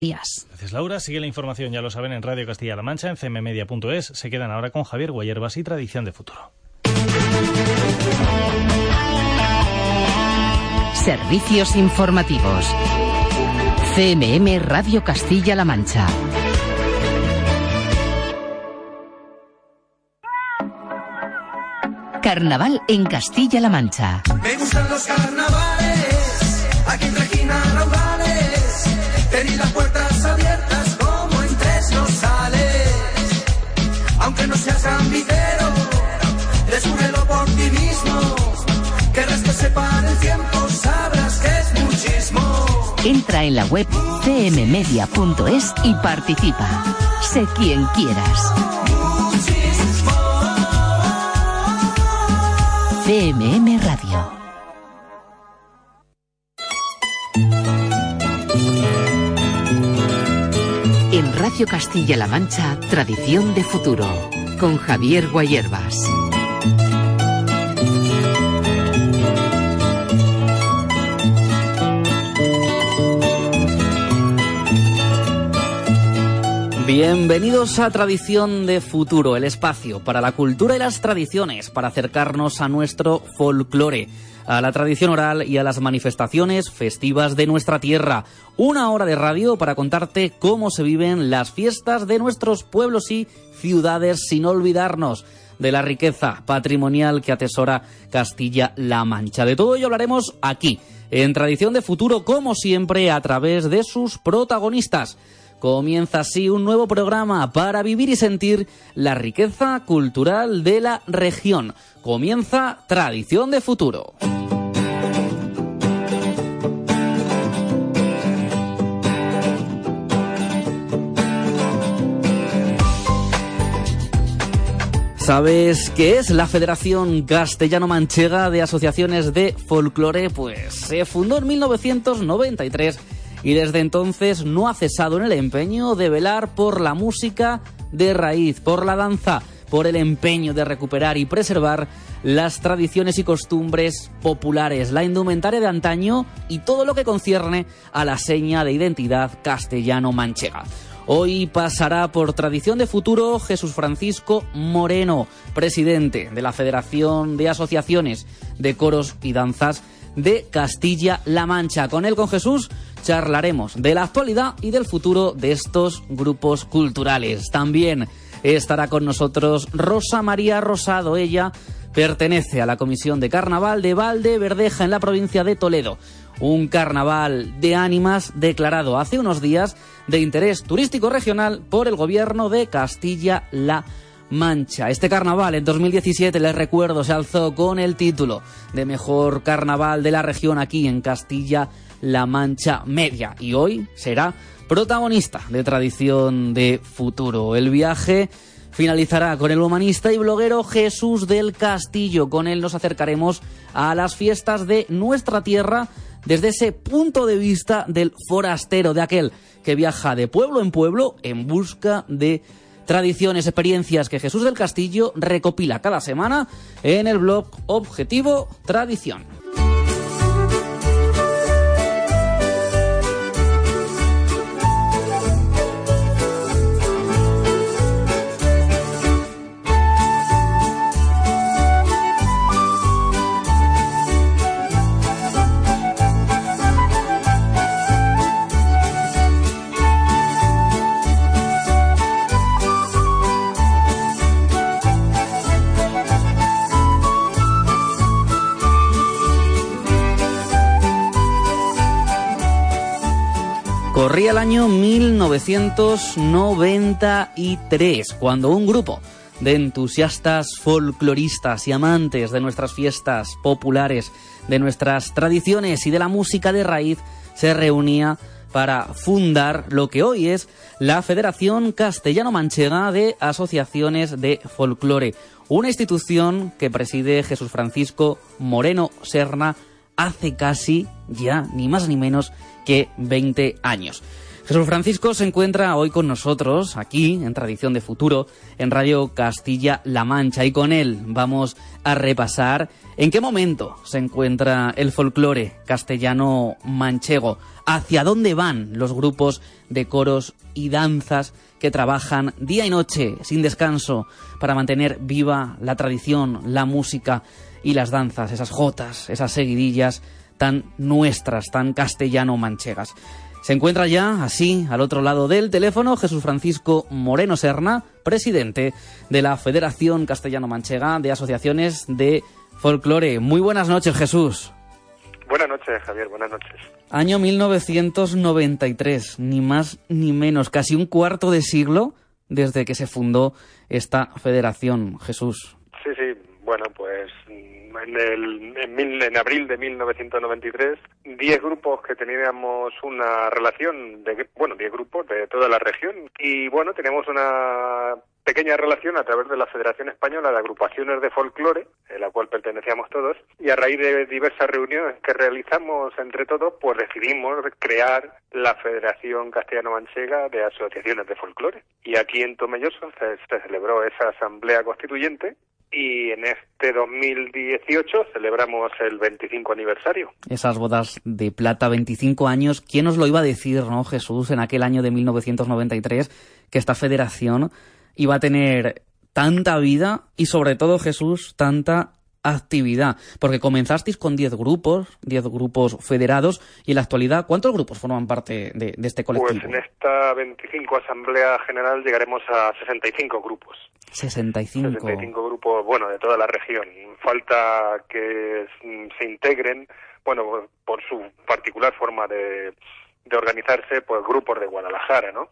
Gracias, Laura. Sigue la información, ya lo saben, en Radio Castilla-La Mancha, en cmmedia.es. Se quedan ahora con Javier Guayerbas y Tradición de Futuro. Servicios informativos. CMM Radio Castilla-La Mancha. Carnaval en Castilla-La Mancha. Me gustan los carnavales, aquí Entra en la web cmmedia.es y participa. Sé quien quieras. CMM Radio. En Radio Castilla-La Mancha, Tradición de Futuro, con Javier Guayerbas. Bienvenidos a Tradición de Futuro, el espacio para la cultura y las tradiciones, para acercarnos a nuestro folclore, a la tradición oral y a las manifestaciones festivas de nuestra tierra. Una hora de radio para contarte cómo se viven las fiestas de nuestros pueblos y ciudades sin olvidarnos de la riqueza patrimonial que atesora Castilla-La Mancha. De todo ello hablaremos aquí, en Tradición de Futuro, como siempre, a través de sus protagonistas. Comienza así un nuevo programa para vivir y sentir la riqueza cultural de la región. Comienza Tradición de Futuro. ¿Sabes qué es la Federación Castellano-Manchega de Asociaciones de Folclore? Pues se fundó en 1993 y desde entonces no ha cesado en el empeño de velar por la música de raíz, por la danza, por el empeño de recuperar y preservar las tradiciones y costumbres populares, la indumentaria de antaño y todo lo que concierne a la seña de identidad castellano-manchega. Hoy pasará por tradición de futuro Jesús Francisco Moreno, presidente de la Federación de Asociaciones de Coros y Danzas de Castilla-La Mancha. Con él, con Jesús, charlaremos de la actualidad y del futuro de estos grupos culturales. También estará con nosotros Rosa María Rosado. Ella pertenece a la Comisión de Carnaval de Valde Verdeja en la provincia de Toledo. Un carnaval de ánimas declarado hace unos días de interés turístico regional por el gobierno de Castilla-La Mancha. Este carnaval en 2017, les recuerdo, se alzó con el título de mejor carnaval de la región aquí en Castilla-La Mancha Media y hoy será protagonista de Tradición de Futuro. El viaje finalizará con el humanista y bloguero Jesús del Castillo. Con él nos acercaremos a las fiestas de nuestra tierra desde ese punto de vista del forastero, de aquel que viaja de pueblo en pueblo en busca de tradiciones, experiencias que Jesús del Castillo recopila cada semana en el blog Objetivo Tradición. El año 1993, cuando un grupo de entusiastas folcloristas y amantes de nuestras fiestas populares, de nuestras tradiciones y de la música de raíz se reunía para fundar lo que hoy es la Federación Castellano-Manchega de Asociaciones de Folclore, una institución que preside Jesús Francisco Moreno Serna hace casi ya ni más ni menos que 20 años. Jesús Francisco se encuentra hoy con nosotros, aquí, en Tradición de Futuro, en Radio Castilla-La Mancha, y con él vamos a repasar en qué momento se encuentra el folclore castellano manchego, hacia dónde van los grupos de coros y danzas que trabajan día y noche, sin descanso, para mantener viva la tradición, la música y las danzas, esas jotas, esas seguidillas tan nuestras, tan castellano-manchegas. Se encuentra ya, así, al otro lado del teléfono, Jesús Francisco Moreno Serna, presidente de la Federación Castellano-Manchega de Asociaciones de Folclore. Muy buenas noches, Jesús. Buenas noches, Javier, buenas noches. Año 1993, ni más ni menos, casi un cuarto de siglo desde que se fundó esta federación, Jesús. Sí, sí, bueno, pues en, el, en, mil, en, abril de 1993, 10 grupos que teníamos una relación, de bueno, 10 grupos de toda la región, y bueno, teníamos una pequeña relación a través de la Federación Española de Agrupaciones de Folclore, en la cual pertenecíamos todos, y a raíz de diversas reuniones que realizamos entre todos, pues decidimos crear la Federación Castellano-Manchega de Asociaciones de Folclore. Y aquí en Tomelloso se, se celebró esa asamblea constituyente y en este 2018 celebramos el 25 aniversario. Esas bodas de plata, 25 años. ¿Quién nos lo iba a decir, no, Jesús, en aquel año de 1993, que esta federación iba a tener tanta vida y sobre todo, Jesús, tanta actividad? Porque comenzasteis con 10 grupos, 10 grupos federados, y en la actualidad, ¿cuántos grupos forman parte de, de este colectivo? Pues en esta 25 Asamblea General llegaremos a 65 grupos. 65. 65 grupos, bueno, de toda la región. Falta que se integren, bueno, por su particular forma de, de organizarse, pues grupos de Guadalajara, ¿no?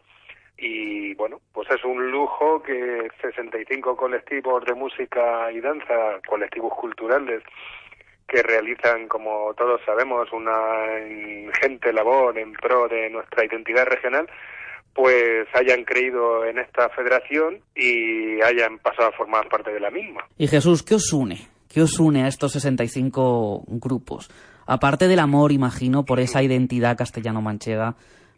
Y bueno, pues es un lujo que 65 colectivos de música y danza, colectivos culturales que realizan, como todos sabemos, una ingente labor en pro de nuestra identidad regional, pues hayan creído en esta federación y hayan pasado a formar parte de la misma. Y Jesús, ¿qué os une? ¿Qué os une a estos 65 grupos? Aparte del amor, imagino, por esa identidad castellano-manchega,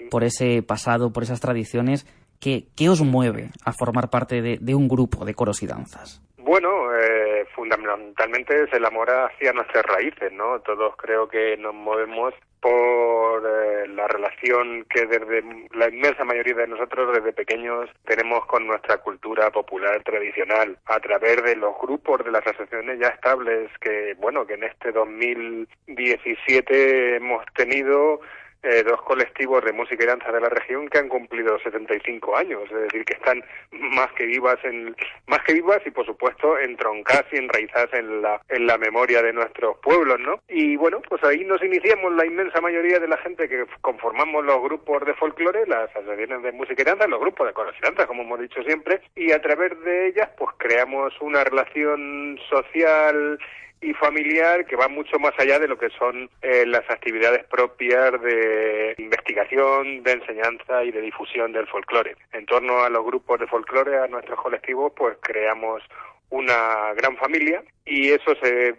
por ese pasado, por esas tradiciones, ¿qué, qué os mueve a formar parte de, de, un grupo de coros y danzas? Bueno, eh, fundamentalmente es el amor hacia nuestras raíces, ¿no? Todos creo que nos movemos por eh, la relación que desde la inmensa mayoría de nosotros desde pequeños tenemos con nuestra cultura popular tradicional a través de los grupos de las asociaciones ya estables que bueno que en este 2017 hemos tenido eh, dos colectivos de música y danza de la región que han cumplido 75 años, es decir, que están más que vivas en más que vivas y por supuesto entroncadas y enraizadas en la en la memoria de nuestros pueblos, ¿no? Y bueno, pues ahí nos iniciamos la inmensa mayoría de la gente que conformamos los grupos de folclore, las asociaciones de música y danza, los grupos de coros danza, como hemos dicho siempre, y a través de ellas pues creamos una relación social y familiar que va mucho más allá de lo que son eh, las actividades propias de investigación, de enseñanza y de difusión del folclore. En torno a los grupos de folclore, a nuestros colectivos, pues creamos una gran familia y eso se,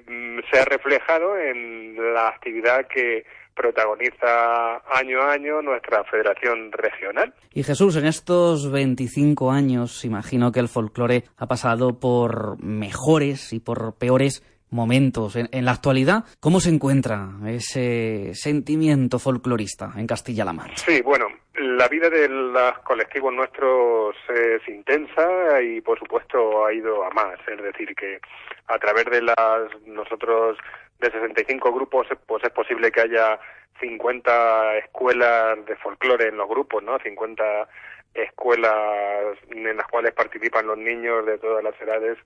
se ha reflejado en la actividad que protagoniza año a año nuestra federación regional. Y Jesús, en estos 25 años, imagino que el folclore ha pasado por mejores y por peores momentos. En, en, la actualidad, ¿cómo se encuentra ese sentimiento folclorista en Castilla-La Mancha? Sí, bueno, la vida de los colectivos nuestros es intensa y, por supuesto, ha ido a más. Es decir, que a través de las nosotros de 65 grupos, pues es posible que haya 50 escuelas de folclore en los grupos, ¿no? 50 escuelas en las cuales participan los niños de todas las edades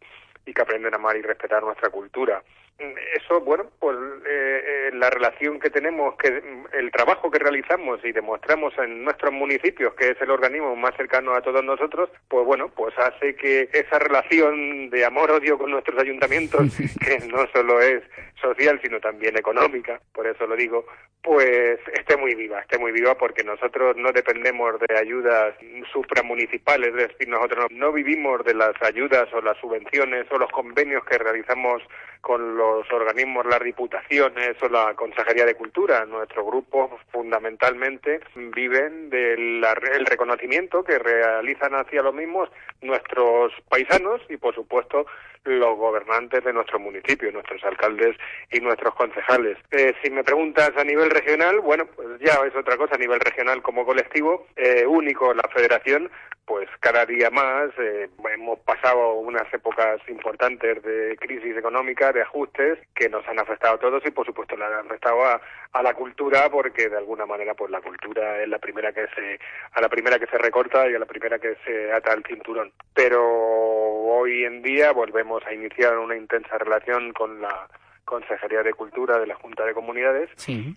y que aprenden a amar y respetar nuestra cultura. Eso, bueno, pues eh, eh, la relación que tenemos, que el trabajo que realizamos y demostramos en nuestros municipios, que es el organismo más cercano a todos nosotros, pues bueno, pues hace que esa relación de amor-odio con nuestros ayuntamientos, que no solo es social, sino también económica, por eso lo digo, pues esté muy viva, esté muy viva porque nosotros no dependemos de ayudas supramunicipales, es decir, nosotros no, vivimos de las ayudas o las subvenciones o los convenios que realizamos con los organismos, las diputaciones o la Consejería de Cultura. Nuestro grupo fundamentalmente viven del reconocimiento que realizan hacia los mismos nuestros paisanos y, por supuesto, los gobernantes de nuestro municipio, nuestros alcaldes y nuestros concejales. Eh, si me preguntas a nivel regional, bueno, pues ya es otra cosa a nivel regional como colectivo, eh, único la federación, pues cada día más eh, hemos pasado unas épocas importantes de crisis económica, de ajustes que nos han afectado a todos y por supuesto le han afectado a, la cultura porque de alguna manera pues la cultura es la primera que se a la primera que se recorta y a la primera que se ata el cinturón. Pero hoy en día volvemos a iniciar una intensa relación con la Consejería de Cultura de la Junta de Comunidades,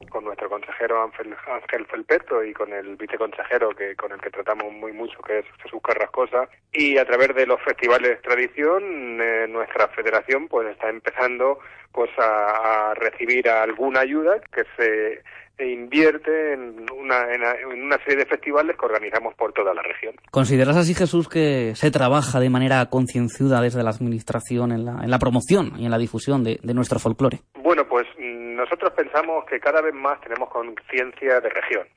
con nuestro consejero Ángel, Ángel Felpeto y con el viceconsejero que con el que tratamos muy mucho, que es Jesús Carrascosa. Y a través de los festivales tradición, eh, nuestra federación pues está empezando pues a recibir alguna ayuda que se e invierte en una, en una serie de festivales que organizamos por toda la región. ¿Consideras así, Jesús, que se trabaja de manera concienzuda desde la Administración en la, en la promoción y en la difusión de, de nuestro folclore? Bueno, pues mm, nosotros pensamos que cada vez más tenemos conciencia de región.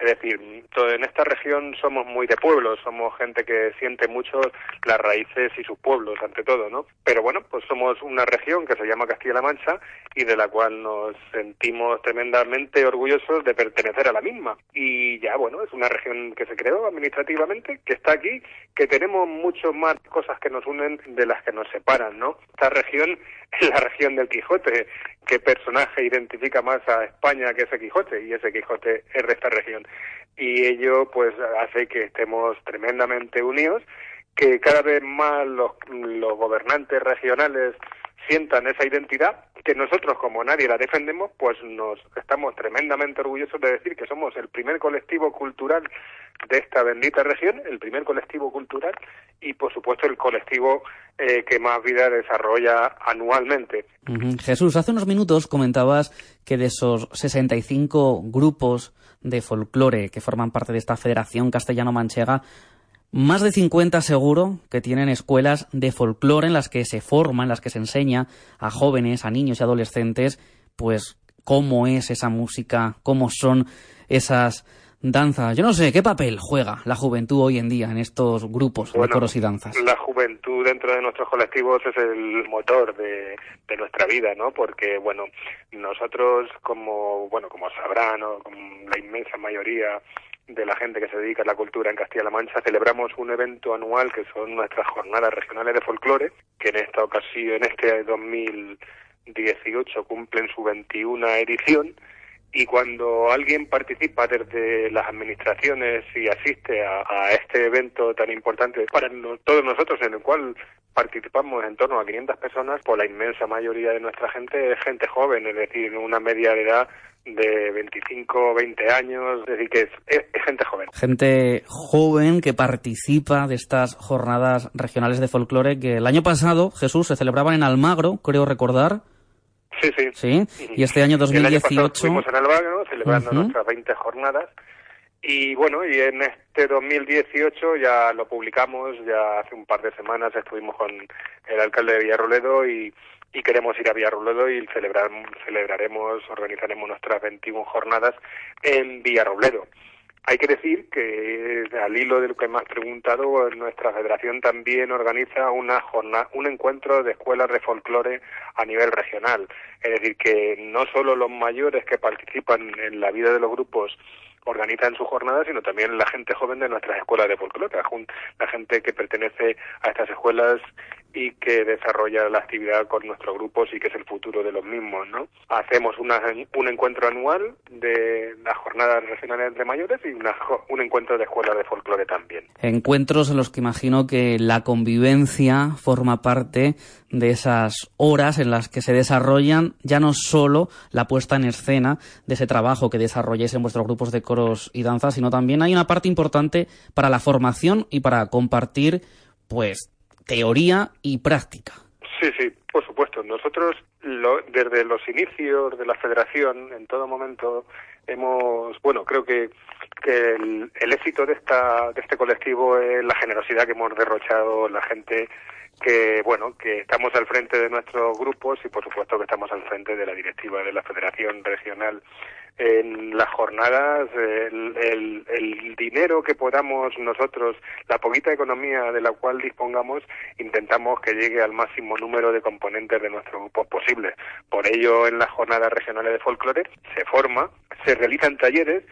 Es decir, en esta región somos muy de pueblos, somos gente que siente mucho las raíces y sus pueblos, ante todo, ¿no? Pero bueno, pues somos una región que se llama Castilla-La Mancha y de la cual nos sentimos tremendamente orgullosos de pertenecer a la misma. Y ya, bueno, es una región que se creó administrativamente, que está aquí, que tenemos mucho más cosas que nos unen de las que nos separan, ¿no? Esta región es la región del Quijote, qué personaje identifica más a España que ese Quijote y ese Quijote es de esta región. Y ello pues hace que estemos tremendamente unidos que cada vez más los, los gobernantes regionales sientan esa identidad que nosotros como nadie la defendemos pues nos estamos tremendamente orgullosos de decir que somos el primer colectivo cultural de esta bendita región, el primer colectivo cultural y por supuesto el colectivo eh, que más vida desarrolla anualmente. Jesús, hace unos minutos comentabas que de esos 65 grupos de folclore que forman parte de esta Federación Castellano-Manchega, más de 50 seguro que tienen escuelas de folclore en las que se forman, en las que se enseña a jóvenes, a niños y adolescentes, pues cómo es esa música, cómo son esas danza. Yo no sé, ¿qué papel juega la juventud hoy en día en estos grupos de coros y danzas? La juventud dentro de nuestros colectivos es el motor de, de, nuestra vida, ¿no? Porque, bueno, nosotros como, bueno, como sabrán, ¿no? como la inmensa mayoría de la gente que se dedica a la cultura en Castilla-La Mancha, celebramos un evento anual que son nuestras jornadas regionales de folclore, que en esta ocasión, en este 2018, cumplen su 21 edición. Y cuando alguien participa desde las administraciones y asiste a, este evento tan importante para todos nosotros en el cual participamos en torno a 500 personas, por pues la inmensa mayoría de nuestra gente es gente joven, es decir, una media de edad de 25 20 años, es decir, que es, gente joven. Gente joven que participa de estas jornadas regionales de folclore que el año pasado, Jesús, se celebraban en Almagro, creo recordar. Sí, sí. Sí, y este año 2018... El año en Almagro celebrando nuestras 20 jornadas y bueno, y en este 2018 ya lo publicamos, ya hace un par de semanas estuvimos con el alcalde de Villarroledo y, queremos ir a Villarroledo y celebrar, celebraremos, organizaremos nuestras 21 jornadas en Villarrobledo. Hay que decir que al hilo de lo que me has preguntado, nuestra federación también organiza una jornada, un encuentro de escuelas de folclore a nivel regional. Es decir, que no solo los mayores que participan en la vida de los grupos organizan su jornada, sino también la gente joven de nuestras escuelas de folclore, la gente que pertenece a estas escuelas y que desarrolla la actividad con nuestros grupos y que es el futuro de los mismos, ¿no? Hacemos una, un encuentro anual de las jornadas regionales de mayores y un encuentro de escuelas de folclore también. Encuentros en los que imagino que la convivencia forma parte de esas horas en las que se desarrollan ya no solo la puesta en escena de ese trabajo que desarrolláis en vuestros grupos de coros y danzas, sino también hay una parte importante para la formación y para compartir, pues, teoría y práctica. Sí, sí, Por supuesto, nosotros lo, desde los inicios de la federación, en todo momento, hemos, bueno, creo que, el, el éxito de, esta, de este colectivo es la generosidad que hemos derrochado la gente que bueno que estamos al frente de nuestros grupos y por supuesto que estamos al frente de la directiva de la Federación Regional. En las jornadas el, el, el, dinero que podamos nosotros la poquita economía de la cual dispongamos intentamos que llegue al máximo número de componentes de nuestros grupos posible por ello en las jornadas regionales de folclore se forma se realizan talleres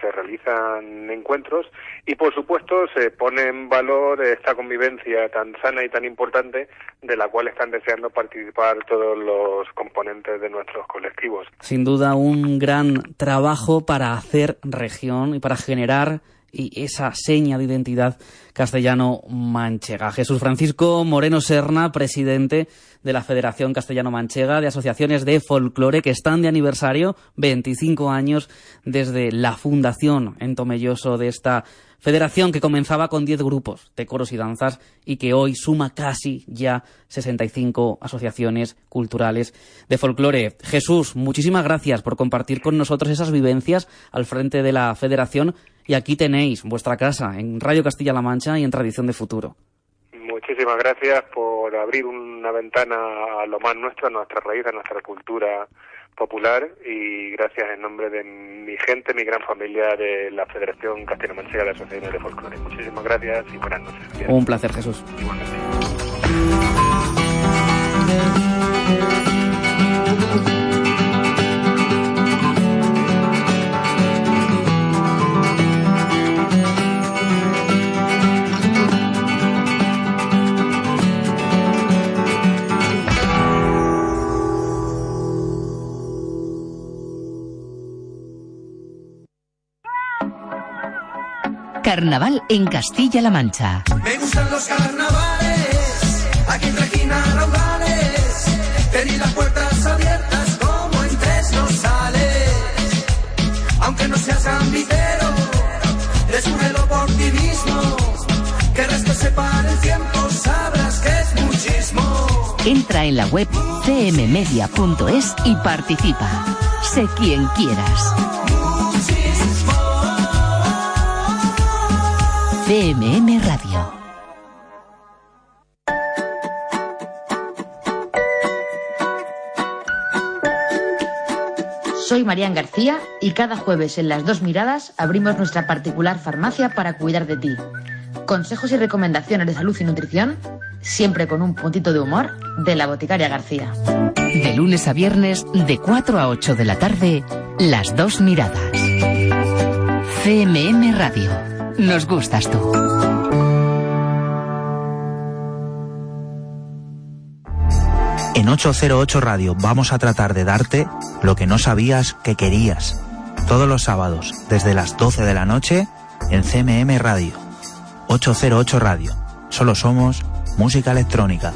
se realizan encuentros y por supuesto se pone en valor esta convivencia tan sana y tan importante de la cual están deseando participar todos los componentes de nuestros colectivos. Sin duda un gran trabajo para hacer región y para generar y esa seña de identidad castellano-manchega. Jesús Francisco Moreno Serna, presidente de la Federación Castellano-Manchega de Asociaciones de Folclore, que están de aniversario, 25 años desde la fundación en Tomelloso de esta federación que comenzaba con 10 grupos de coros y danzas y que hoy suma casi ya 65 asociaciones culturales de folclore. Jesús, muchísimas gracias por compartir con nosotros esas vivencias al frente de la federación y aquí tenéis vuestra casa en Radio Castilla-La Mancha y en Tradición de Futuro. Muchísimas gracias por abrir una ventana a lo más nuestro, a nuestra raíz, a nuestra cultura popular y gracias en nombre de mi gente, mi gran familia de la Federación Castellano-Manchega de Asociaciones de Folclore. Muchísimas gracias y buenas noches. Un placer, Jesús. Carnaval en Castilla-La Mancha. Me gustan los carnavales, aquí en Requina Raudales, tenéis las puertas abiertas como en tres no sales. Aunque no seas gambitero, descúbrelo por ti mismo, que el resto se para el tiempo, sabrás que es muchísimo. Entra en la web cmmedia.es y participa. Sé quien quieras. CMM Radio. Soy Marian García y cada jueves en las dos miradas abrimos nuestra particular farmacia para cuidar de ti. Consejos y recomendaciones de salud y nutrición, siempre con un puntito de humor, de la boticaria García. De lunes a viernes, de 4 a 8 de la tarde, las dos miradas. CMM Radio. Nos gustas tú. En 808 Radio vamos a tratar de darte lo que no sabías que querías. Todos los sábados, desde las 12 de la noche, en CMM Radio. 808 Radio. Solo somos música electrónica.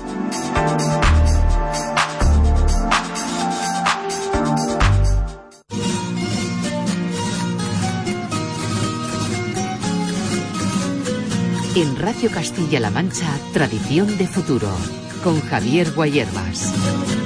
En Radio Castilla-La Mancha, Tradición de Futuro, con Javier Guayerbas.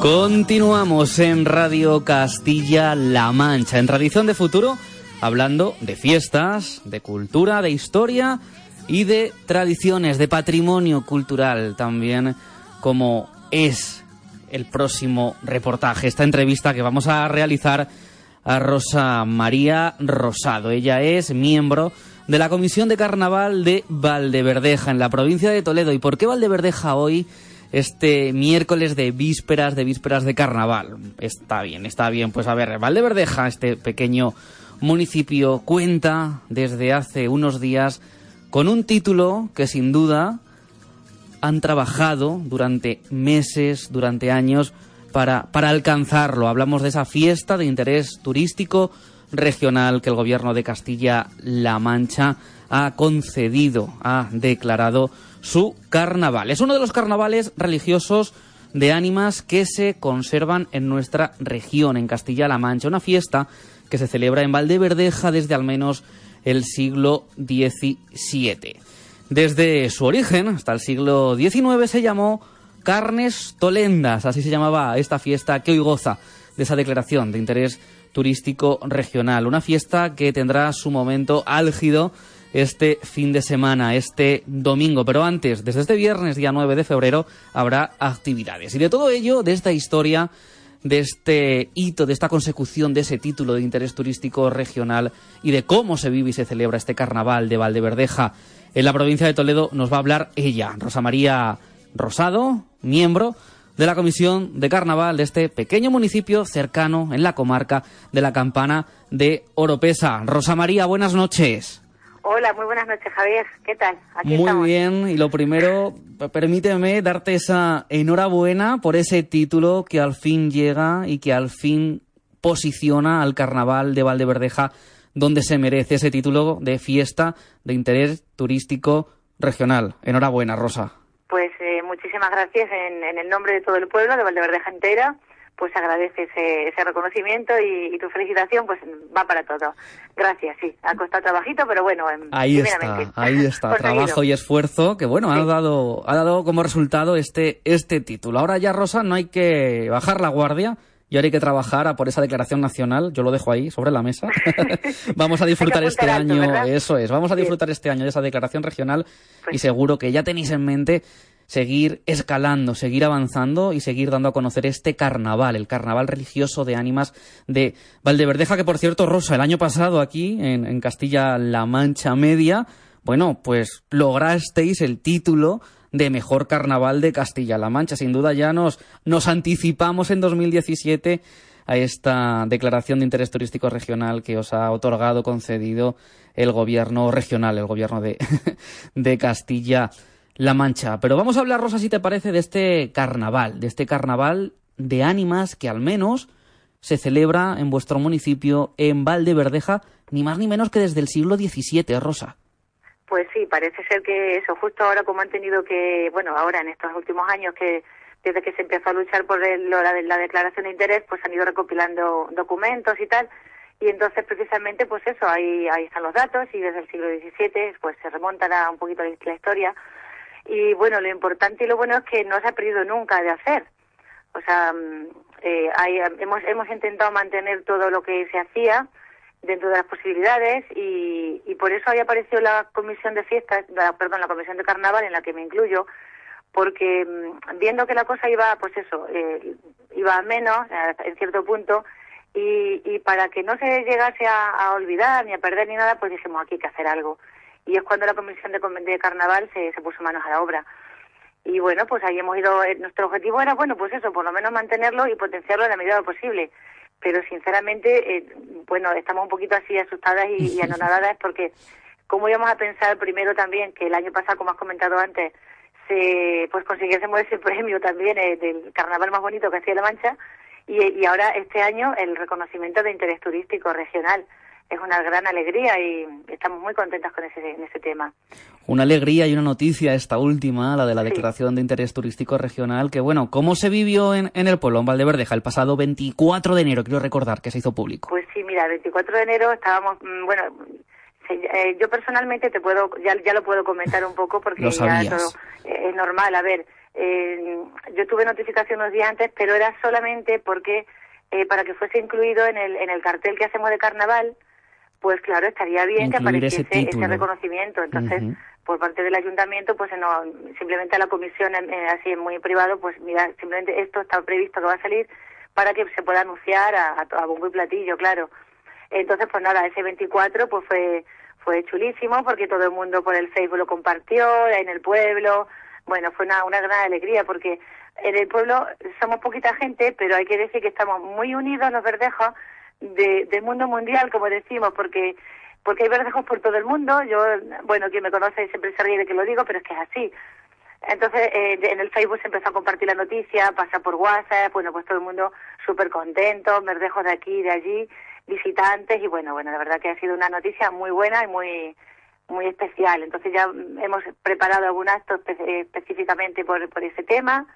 Continuamos en Radio Castilla-La Mancha, en Tradición de Futuro, hablando de fiestas, de cultura, de historia y de tradiciones, de patrimonio cultural también, como es el próximo reportaje, esta entrevista que vamos a realizar a Rosa María Rosado. Ella es miembro de la Comisión de Carnaval de Valdeverdeja, en la provincia de Toledo. ¿Y por qué Valdeverdeja hoy este miércoles de vísperas, de vísperas de carnaval. Está bien, está bien. Pues a ver, Valdeverdeja, este pequeño municipio, cuenta desde hace unos días con un título que sin duda han trabajado durante meses, durante años, para, para alcanzarlo. Hablamos de esa fiesta de interés turístico regional que el gobierno de Castilla-La Mancha ha concedido, ha declarado su carnaval. Es uno de los carnavales religiosos de ánimas que se conservan en nuestra región, en Castilla-La Mancha. Una fiesta que se celebra en Valdeverdeja desde al menos el siglo XVII. Desde su origen hasta el siglo XIX se llamó Carnes Tolendas, así se llamaba esta fiesta que hoy goza de esa declaración de interés turístico regional. Una fiesta que tendrá su momento álgido este fin de semana, este domingo. Pero antes, desde este viernes, día 9 de febrero, habrá actividades. Y de todo ello, de esta historia, de este hito, de esta consecución de ese título de interés turístico regional y de cómo se vive y se celebra este carnaval de Valdeverdeja en la provincia de Toledo, nos va a hablar ella, Rosa María Rosado, miembro de la Comisión de Carnaval de este pequeño municipio cercano en la comarca de la Campana de Oropesa. Rosa María, buenas noches. Hola, muy buenas noches, Javier. ¿Qué tal? Aquí muy bien, y lo primero, permíteme darte esa enhorabuena por ese título que al fin llega y que al fin posiciona al Carnaval de Valdeverdeja donde se merece ese título de fiesta de interés turístico regional. Enhorabuena, Rosa. Pues eh, muchísimas gracias en, en, el nombre de todo el pueblo de Valdeverdeja entera pues agradece ese, ese reconocimiento y, tu felicitación pues va para todo. Gracias, sí. Ha costado trabajito, pero bueno, ahí está, ahí está, trabajo y esfuerzo que bueno, ha dado ha dado como resultado este este título. Ahora ya Rosa no hay que bajar la guardia. Y ahora hay que trabajar a por esa declaración nacional, yo lo dejo ahí sobre la mesa. vamos a disfrutar este año, eso es, vamos a disfrutar este año de esa declaración regional pues y seguro que ya tenéis en mente seguir escalando, seguir avanzando y seguir dando a conocer este carnaval, el carnaval religioso de ánimas de Valdeverdeja, que por cierto, Rosa, el año pasado aquí en, Castilla-La Mancha Media, bueno, pues lograsteis el título de mejor carnaval de Castilla-La Mancha. Sin duda ya nos, nos anticipamos en 2017 a esta declaración de interés turístico regional que os ha otorgado, concedido el gobierno regional, el gobierno de, de Castilla la Mancha. Pero vamos a hablar, Rosa, si te parece, de este carnaval, de este carnaval de ánimas que al menos se celebra en vuestro municipio, en Valdeverdeja, ni más ni menos que desde el siglo XVII, Rosa. Pues sí, parece ser que eso, justo ahora como han tenido que, bueno, ahora en estos últimos años que desde que se empezó a luchar por la, la declaración de interés, pues han ido recopilando documentos y tal, y entonces precisamente pues eso, ahí, ahí están los datos y desde el siglo XVII pues se remonta un poquito la historia y bueno, lo importante y lo bueno es que no se ha perdido nunca de hacer. O sea, mm, eh, hemos, hemos intentado mantener todo lo que se hacía dentro de las posibilidades y, y por eso ahí apareció la comisión de fiestas, perdón, la comisión de carnaval en la que me incluyo, porque mm, viendo que la cosa iba, pues eso, eh, iba a menos en cierto punto y, y para que no se llegase a, a olvidar ni a perder ni nada, pues dijimos aquí hay que hacer algo y es cuando la comisión de, de carnaval se, se puso manos a la obra. Y bueno, pues ahí hemos ido, eh, nuestro objetivo era, bueno, pues eso, por lo menos mantenerlo y potenciarlo en la medida posible. Pero sinceramente, eh, bueno, estamos un poquito así asustadas y, y anonadadas porque cómo íbamos a pensar primero también que el año pasado, como has comentado antes, se pues consiguiésemos ese premio también eh, del carnaval más bonito que hacía La Mancha y, y ahora este año el reconocimiento de interés turístico regional es una gran alegría y estamos muy contentas con ese, en ese tema. Una alegría y una noticia esta última, la de la declaración de interés turístico regional, que bueno, ¿cómo se vivió en, en el pueblo, en Valdeverdeja, el pasado 24 de enero, quiero recordar, que se hizo público? Pues sí, mira, el 24 de enero estábamos, mm, bueno, eh, yo personalmente te puedo, ya, ya lo puedo comentar un poco porque ya todo eh, es normal, a ver, eh, yo tuve notificación unos días antes, pero era solamente porque para que fuese incluido en el, en el cartel que hacemos de carnaval, pues claro, estaría bien que apareciese ese, reconocimiento. Entonces, por parte del ayuntamiento, pues no, simplemente a la comisión, así muy privado, pues mira, simplemente esto está previsto que va a salir para que se pueda anunciar a, a, bombo y platillo, claro. Entonces, pues nada, ese 24 pues fue fue chulísimo porque todo el mundo por el Facebook lo compartió en el pueblo, bueno, fue una, una gran alegría porque en el pueblo somos poquita gente, pero hay que decir que estamos muy unidos los verdejos de, del mundo mundial, como decimos, porque porque hay verdejos por todo el mundo. Yo, bueno, quien me conoce siempre se ríe de que lo digo, pero es que es así. Entonces, eh, en el Facebook se empezó a compartir la noticia, pasa por WhatsApp, bueno, pues todo el mundo súper contento, verdejos de aquí y de allí, visitantes, y bueno, bueno, la verdad que ha sido una noticia muy buena y muy muy especial. Entonces ya hemos preparado algún acto espe- específicamente por, por ese tema,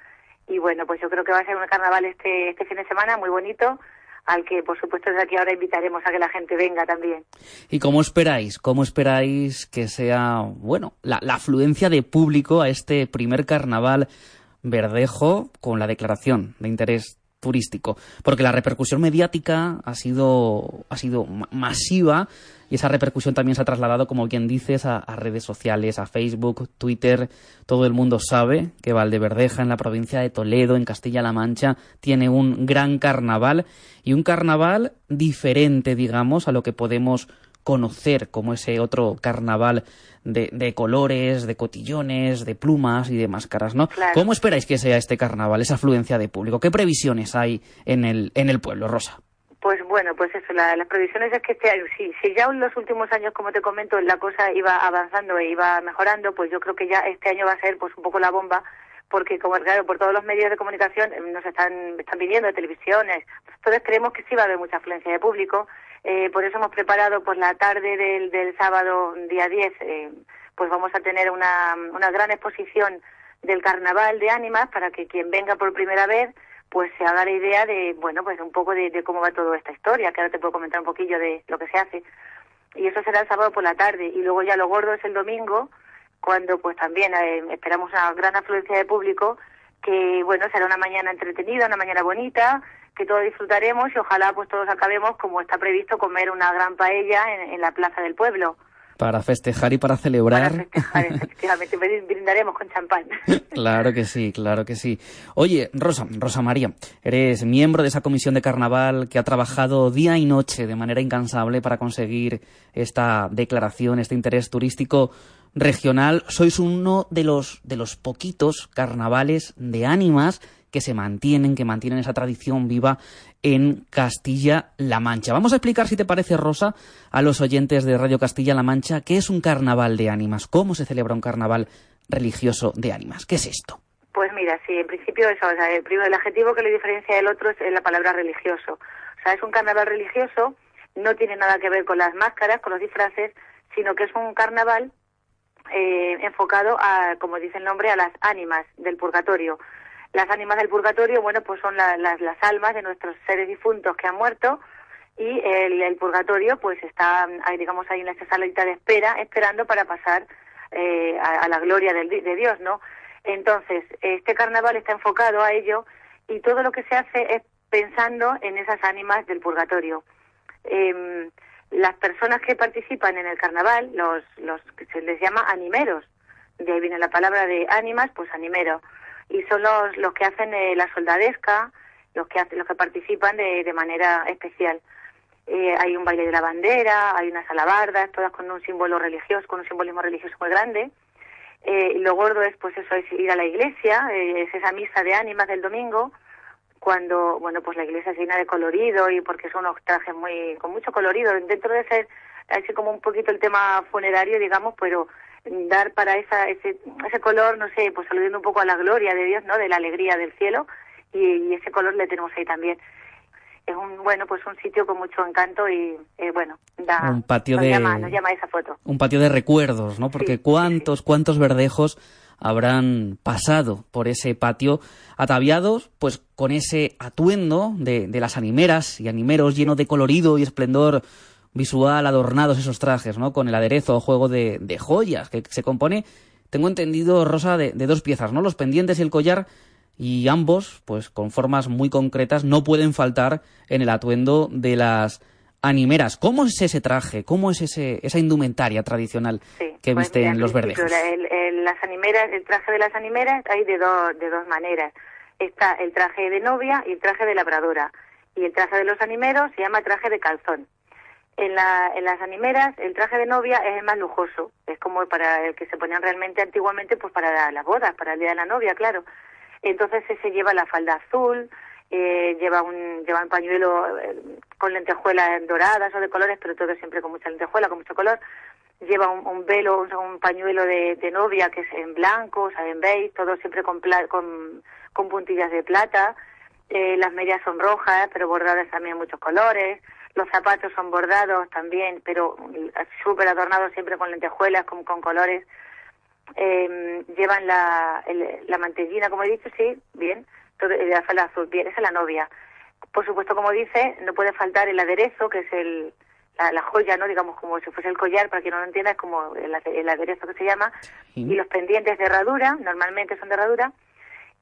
y bueno, pues yo creo que va a ser un carnaval este, este fin de semana muy bonito, al que por supuesto desde aquí ahora invitaremos a que la gente venga también. ¿Y cómo esperáis? ¿Cómo esperáis que sea, bueno, la, la afluencia de público a este primer carnaval verdejo con la declaración de interés turístico? Porque la repercusión mediática ha sido, ha sido ma- masiva y esa repercusión también se ha trasladado, como bien dices, a, a redes sociales, a Facebook, Twitter. Todo el mundo sabe que Valdeverdeja, en la provincia de Toledo, en Castilla-La Mancha, tiene un gran carnaval y un carnaval diferente, digamos, a lo que podemos conocer como ese otro carnaval de, de colores, de cotillones, de plumas y de máscaras, ¿no? Claro. ¿Cómo esperáis que sea este carnaval, esa afluencia de público? ¿Qué previsiones hay en el, en el pueblo, Rosa? Pues bueno, pues eso, la- las previsiones es que este año, si, si ya en los últimos años, como te comento, la cosa iba avanzando e iba mejorando, pues yo creo que ya este año va a ser pues un poco la bomba, porque como claro, por todos los medios de comunicación eh, nos están, están viniendo de televisiones, entonces creemos que sí va a haber mucha afluencia de público, eh, por eso hemos preparado pues la tarde del, del sábado día 10, eh, pues vamos a tener una, una gran exposición del carnaval de ánimas para que quien venga por primera vez pues se haga la idea de, bueno, pues un poco de, de cómo va toda esta historia, que ahora te puedo comentar un poquillo de lo que se hace. Y eso será el sábado por la tarde. Y luego ya lo gordo es el domingo, cuando pues también eh, esperamos una gran afluencia de público, que bueno, será una mañana entretenida, una mañana bonita, que todos disfrutaremos y ojalá pues todos acabemos, como está previsto, comer una gran paella en, en la plaza del pueblo. Para festejar y para celebrar. Festejar, efectivamente, brin- brindaremos con champán. Claro que sí, claro que sí. Oye, Rosa, Rosa María, eres miembro de esa comisión de carnaval que ha trabajado día y noche de manera incansable para conseguir esta declaración, este interés turístico regional. Sois uno de los, de los poquitos carnavales de ánimas que se mantienen, que mantienen esa tradición viva en Castilla-La Mancha. Vamos a explicar, si te parece, Rosa, a los oyentes de Radio Castilla-La Mancha, qué es un carnaval de ánimas, cómo se celebra un carnaval religioso de ánimas. ¿Qué es esto? Pues mira, sí, en principio eso, o sea, el, primero, el adjetivo que le diferencia del otro es la palabra religioso. O sea, es un carnaval religioso, no tiene nada que ver con las máscaras, con los disfraces, sino que es un carnaval eh, enfocado a, como dice el nombre, a las ánimas del purgatorio. Las ánimas del purgatorio, bueno, pues son la- las, las almas de nuestros seres difuntos que han muerto y el, el purgatorio, pues está, ahí, digamos, ahí en esa salita de espera, esperando para pasar eh, a, la gloria del de Dios, ¿no? Entonces, este carnaval está enfocado a ello y todo lo que se hace es pensando en esas ánimas del purgatorio. Em, las personas que participan en el carnaval, los, los se les llama animeros, de ahí viene la palabra de ánimas, pues animero, y son los, los que hacen eh, la soldadesca, los que hacen, los que participan de, de manera especial. Eh, hay un baile de la bandera, hay unas alabardas, todas con un símbolo religioso, con un simbolismo religioso muy grande. Eh, y lo gordo es, pues eso, es ir a la iglesia, eh, es esa misa de ánimas del domingo, cuando, bueno, pues la iglesia se llena de colorido y porque son unos trajes muy, con mucho colorido, dentro de ser así como un poquito el tema funerario, digamos, pero dar para esa, ese, ese color, no sé, pues aludiendo un poco a la gloria de Dios, ¿no? De la alegría del cielo y, y ese color le tenemos ahí también. Es un, bueno, pues un sitio con mucho encanto y, eh, bueno, da, Un patio nos de- llama, nos llama esa foto. Un patio de recuerdos, ¿no? Porque cuántos, cuántos verdejos habrán pasado por ese patio ataviados, pues con ese atuendo de, de las animeras y animeros lleno de colorido y esplendor visual, adornados esos trajes, ¿no? Con el aderezo o juego de, de joyas que se compone, tengo entendido, Rosa, de, de dos piezas, ¿no? Los pendientes y el collar y ambos, pues con formas muy concretas, no pueden faltar en el atuendo de las animeras. ¿Cómo es ese traje? ¿Cómo es ese, esa indumentaria tradicional que Pues viste mira, en los verdejos? la- el, el- las animeras, el traje de las animeras hay de, dos de dos maneras. Está el traje de novia y el traje de labradora. Y el traje de los animeros se llama traje de calzón. En, la, en las animeras el traje de novia es el más lujoso, es como para el que se ponían realmente antiguamente pues para las bodas, para el día de la novia, claro. Entonces se lleva la falda azul, eh, lleva un lleva un pañuelo eh, con lentejuelas doradas o de colores, pero todo siempre con mucha lentejuela, con mucho color. Lleva un, velo, un, pañuelo de, de, novia que es en blanco, o sea, en beige, todo siempre con, pla con puntillas de plata. Eh, las medias son rojas, pero bordadas también en muchos colores. Los zapatos son bordados también, pero súper adornados siempre con lentejuelas, con, con colores. Eh, llevan la, el, la mantellina, como he dicho, sí, bien. Todo, la falda azul, bien, esa es la novia. Por supuesto, como dice, no puede faltar el aderezo, que es el, la, la, joya, ¿no? Digamos, como si fuese el collar, para quien no lo entienda, es como el, el aderezo que se llama. Sí. Y los pendientes de herradura, normalmente son de herradura.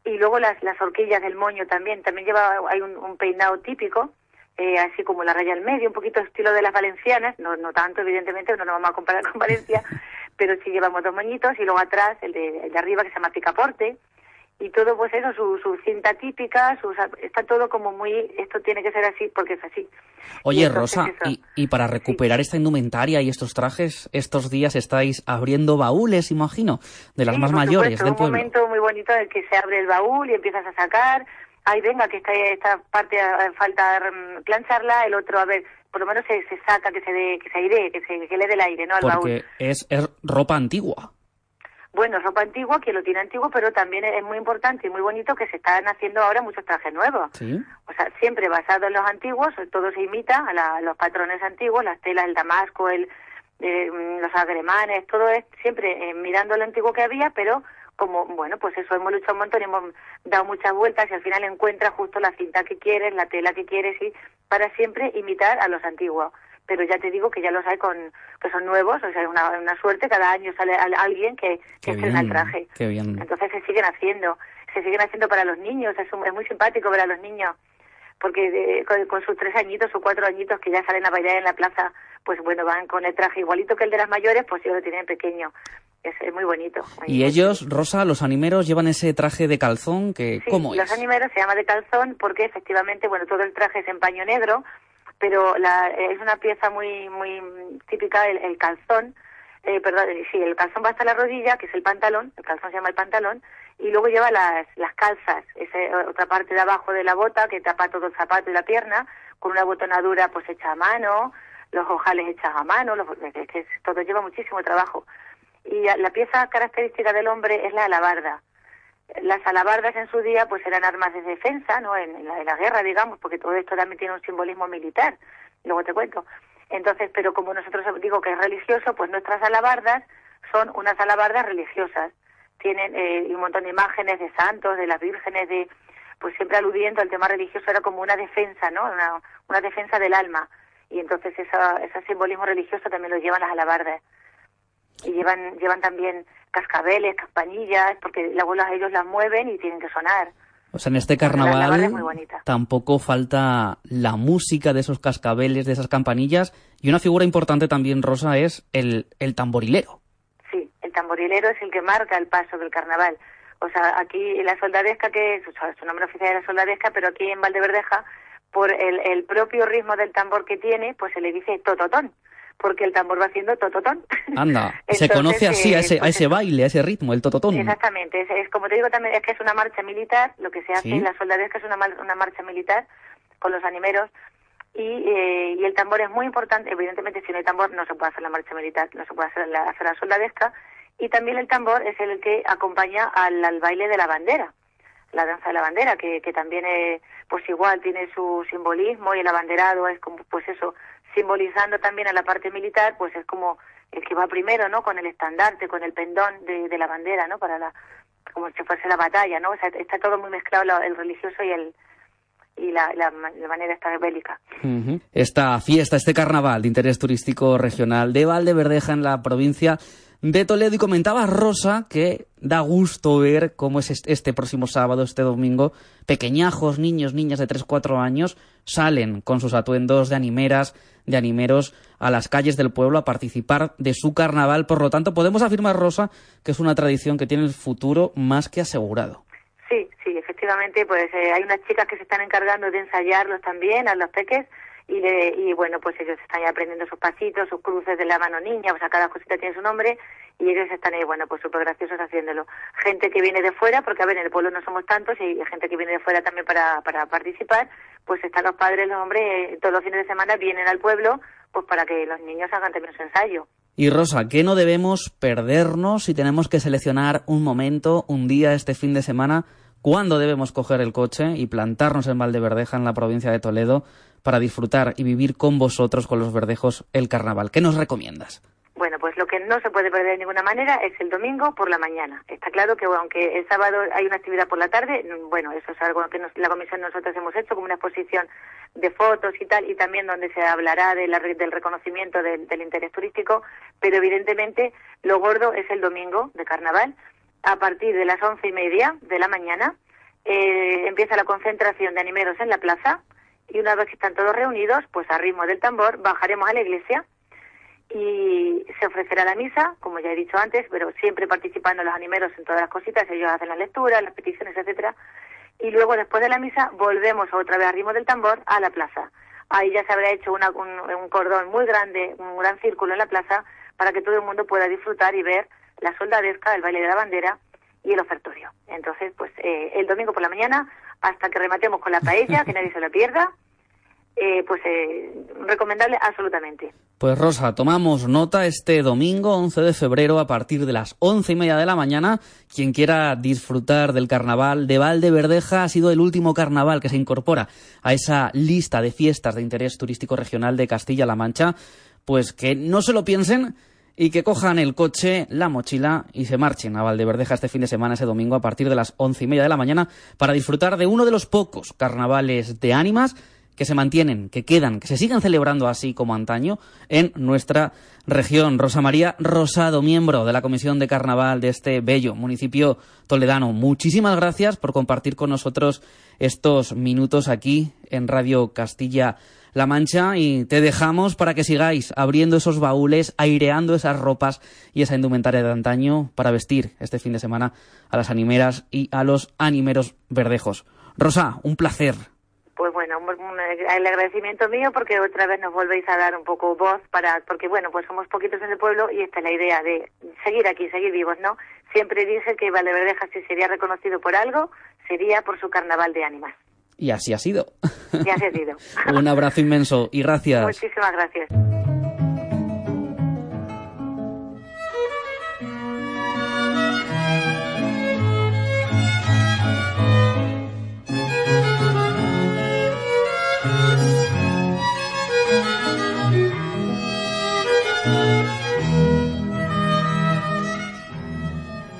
Y luego las, las horquillas del moño también. También lleva, hay un, un peinado típico, eh, así como la raya al medio, un poquito estilo de las valencianas, no, no tanto, evidentemente, no nos vamos a comparar con Valencia, pero sí llevamos dos moñitos y luego atrás el de, el de arriba que se llama picaporte y todo pues eso, su, su cinta típica, su, está todo como muy, esto tiene que ser así porque es así. Oye, y Rosa, y, y, para recuperar sí. esta indumentaria y estos trajes, estos días estáis abriendo baúles, imagino, de las sí, más mayores supuesto, del pueblo. Un momento muy bonito en el que se abre el baúl y empiezas a sacar, ay venga, que esta, esta parte falta plancharla, el otro, a ver, por lo menos se, se saca, que se dé, que se aire, que se que le dé el aire, ¿no? Al Porque baúl. es, es ropa antigua. Bueno, ropa antigua, quien lo tiene antiguo, pero también es muy importante y muy bonito que se están haciendo ahora muchos trajes nuevos. ¿Sí? O sea, siempre basado en los antiguos, todo se imita a, la, a los patrones antiguos, las telas, el damasco, el, eh, los agremanes, todo es siempre eh, mirando lo antiguo que había, pero como, bueno, pues eso, hemos luchado un montón, hemos dado muchas vueltas y al final encuentras justo la cinta que quieres, la tela que quieres y para siempre imitar a los antiguos pero ya te digo que ya los hay con que son nuevos, o sea, es una, una suerte, cada año sale alguien que, que estrena el traje. Qué bien. Entonces se siguen haciendo, se siguen haciendo para los niños, es, un, es muy simpático ver a los niños, porque de, con, con, sus tres añitos o cuatro añitos que ya salen a bailar en la plaza, pues bueno, van con el traje igualito que el de las mayores, pues ellos lo tienen pequeño. Es, es muy bonito. Muy y ellos, Rosa, los animeros llevan ese traje de calzón que, sí, ¿cómo es? los animeros se llama de calzón porque efectivamente, bueno, todo el traje es en paño negro, pero la, es una pieza muy muy típica el, el calzón eh, perdón sí el calzón va hasta la rodilla que es el pantalón el calzón se llama el pantalón y luego lleva las las calzas esa otra parte de abajo de la bota que tapa todo el zapato y la pierna con una botonadura pues hecha a mano los ojales hechas a mano los, que todo lleva muchísimo trabajo y la pieza característica del hombre es la alabarda las alabardas en su día pues eran armas de defensa, ¿no? En, la, en, la, guerra, digamos, porque todo esto también tiene un simbolismo militar, luego te cuento. Entonces, pero como nosotros digo que es religioso, pues nuestras alabardas son unas alabardas religiosas. Tienen eh, un montón de imágenes de santos, de las vírgenes, de pues siempre aludiendo al tema religioso era como una defensa, ¿no? Una, una defensa del alma. Y entonces esa, ese simbolismo religioso también lo llevan las alabardas. Y llevan, llevan también cascabeles, campanillas, porque la bola ellos las mueven y tienen que sonar. O sea, en este carnaval tampoco falta la música de esos cascabeles, de esas campanillas, y una figura importante también, Rosa, es el, el tamborilero. Sí, el tamborilero es el que marca el paso del carnaval. O sea, aquí la soldadesca, que es, o sea, su nombre oficial es la soldadesca, pero aquí en Valdeverdeja, por el, el propio ritmo del tambor que tiene, pues se le dice tototón porque el tambor va haciendo tototón. Anda, Entonces, se conoce así eh, a ese, pues a ese baile, a ese ritmo, el tototón. Exactamente, es, es, como te digo también, es que es una marcha militar, lo que se hace ¿Sí? en la soldadesca es una, una marcha militar con los animeros y, eh, y el tambor es muy importante, evidentemente si no hay tambor no se puede hacer la marcha militar, no se puede hacer la, hacer la soldadesca y también el tambor es el que acompaña al, al baile de la bandera la danza de la bandera, que, que también es, pues igual tiene su simbolismo y el abanderado es como, pues eso, simbolizando también a la parte militar, pues es como el que va primero, ¿no? Con el estandarte, con el pendón de, de la bandera, ¿no? Para la, como si fuese la batalla, ¿no? O sea, está todo muy mezclado el religioso y el, y la, la, la, manera esta bélica. Esta fiesta, este carnaval de interés turístico regional de Valdeverdeja en la provincia de Toledo y comentaba Rosa que da gusto ver cómo es este próximo sábado, este domingo, pequeñajos, niños, niñas de 3, 4 años salen con sus atuendos de animeras, de animeros a las calles del pueblo a participar de su carnaval. Por lo tanto, podemos afirmar, Rosa, que es una tradición que tiene el futuro más que asegurado. Sí, sí, efectivamente, pues eh, hay unas chicas que se están encargando de ensayarlos también a los peques y, le- y bueno, pues ellos están ahí aprendiendo sus pasitos, sus cruces de la mano niña, o sea, cada cosita tiene su nombre y ellos están ahí, bueno, pues súper graciosos haciéndolo. Gente que viene de fuera, porque a ver, en el pueblo no somos tantos y gente que viene de fuera también para, para participar, pues están los padres, los hombres, eh, todos los fines de semana vienen al pueblo, pues para que los niños hagan también su ensayo. Y Rosa, ¿qué no debemos perdernos si tenemos que seleccionar un momento, un día este fin de semana? ¿Cuándo debemos coger el coche y plantarnos en Valdeverdeja, en la provincia de Toledo, para disfrutar y vivir con vosotros, con los verdejos, el carnaval? ¿Qué nos recomiendas? Bueno, pues lo que no se puede perder de ninguna manera es el domingo por la mañana. Está claro que aunque el sábado hay una actividad por la tarde, mm, bueno, eso es algo que nos- la comisión nosotros hemos hecho como una exposición de fotos y tal, y también donde se hablará de la del reconocimiento del, del interés turístico, pero evidentemente lo gordo es el domingo de carnaval. A partir de las once y media de la mañana eh, empieza la concentración de animeros en la plaza y una vez que están todos reunidos, pues a ritmo del tambor bajaremos a la iglesia y se ofrecerá la misa, como ya he dicho antes, pero siempre participando los animeros en todas las cositas, ellos hacen la lectura, las peticiones, etcétera, y luego después de la misa volvemos otra vez a ritmo del tambor a la plaza. Ahí ya se habrá hecho una- un, un cordón muy grande, un gran círculo en la plaza para que todo el mundo pueda disfrutar y ver la soldadesca, el baile de la bandera y el ofertorio. Entonces, pues eh, el domingo por la mañana hasta que rematemos con la paella, que nadie se la pierda, eh, pues eh, recomendable absolutamente. Pues Rosa, tomamos nota este domingo 11 de febrero a partir de las once y media de la mañana. Quien quiera disfrutar del carnaval de Valdeverdeja ha sido el último carnaval que se incorpora a esa lista de fiestas de interés turístico regional de Castilla-La Mancha. Pues que no se lo piensen y que cojan el coche, la mochila y se marchen a Valdeverdeja este fin de semana, ese domingo, a partir de las once y media de la mañana, para disfrutar de uno de los pocos carnavales de ánimas que se mantienen, que quedan, que se siguen celebrando así como antaño en nuestra región. Rosa María Rosado, miembro de la Comisión de Carnaval de este bello municipio toledano. Muchísimas gracias por compartir con nosotros estos minutos aquí en Radio Castilla la Mancha y te dejamos para que sigáis abriendo esos baúles, aireando esas ropas y esa indumentaria de antaño para vestir este fin de semana a las animeras y a los animeros verdejos. Rosa, un placer. Pues bueno, un- un- el agradecimiento mío porque otra vez nos volvéis a dar un poco voz para, porque bueno, pues somos poquitos en el pueblo y esta es la idea de seguir aquí, seguir vivos, ¿no? Siempre dije que Valdeverdeja si sería reconocido por algo, sería por su carnaval de ánimas. Y así ha sido. Y así ha sido. un abrazo inmenso y gracias. Muchísimas gracias.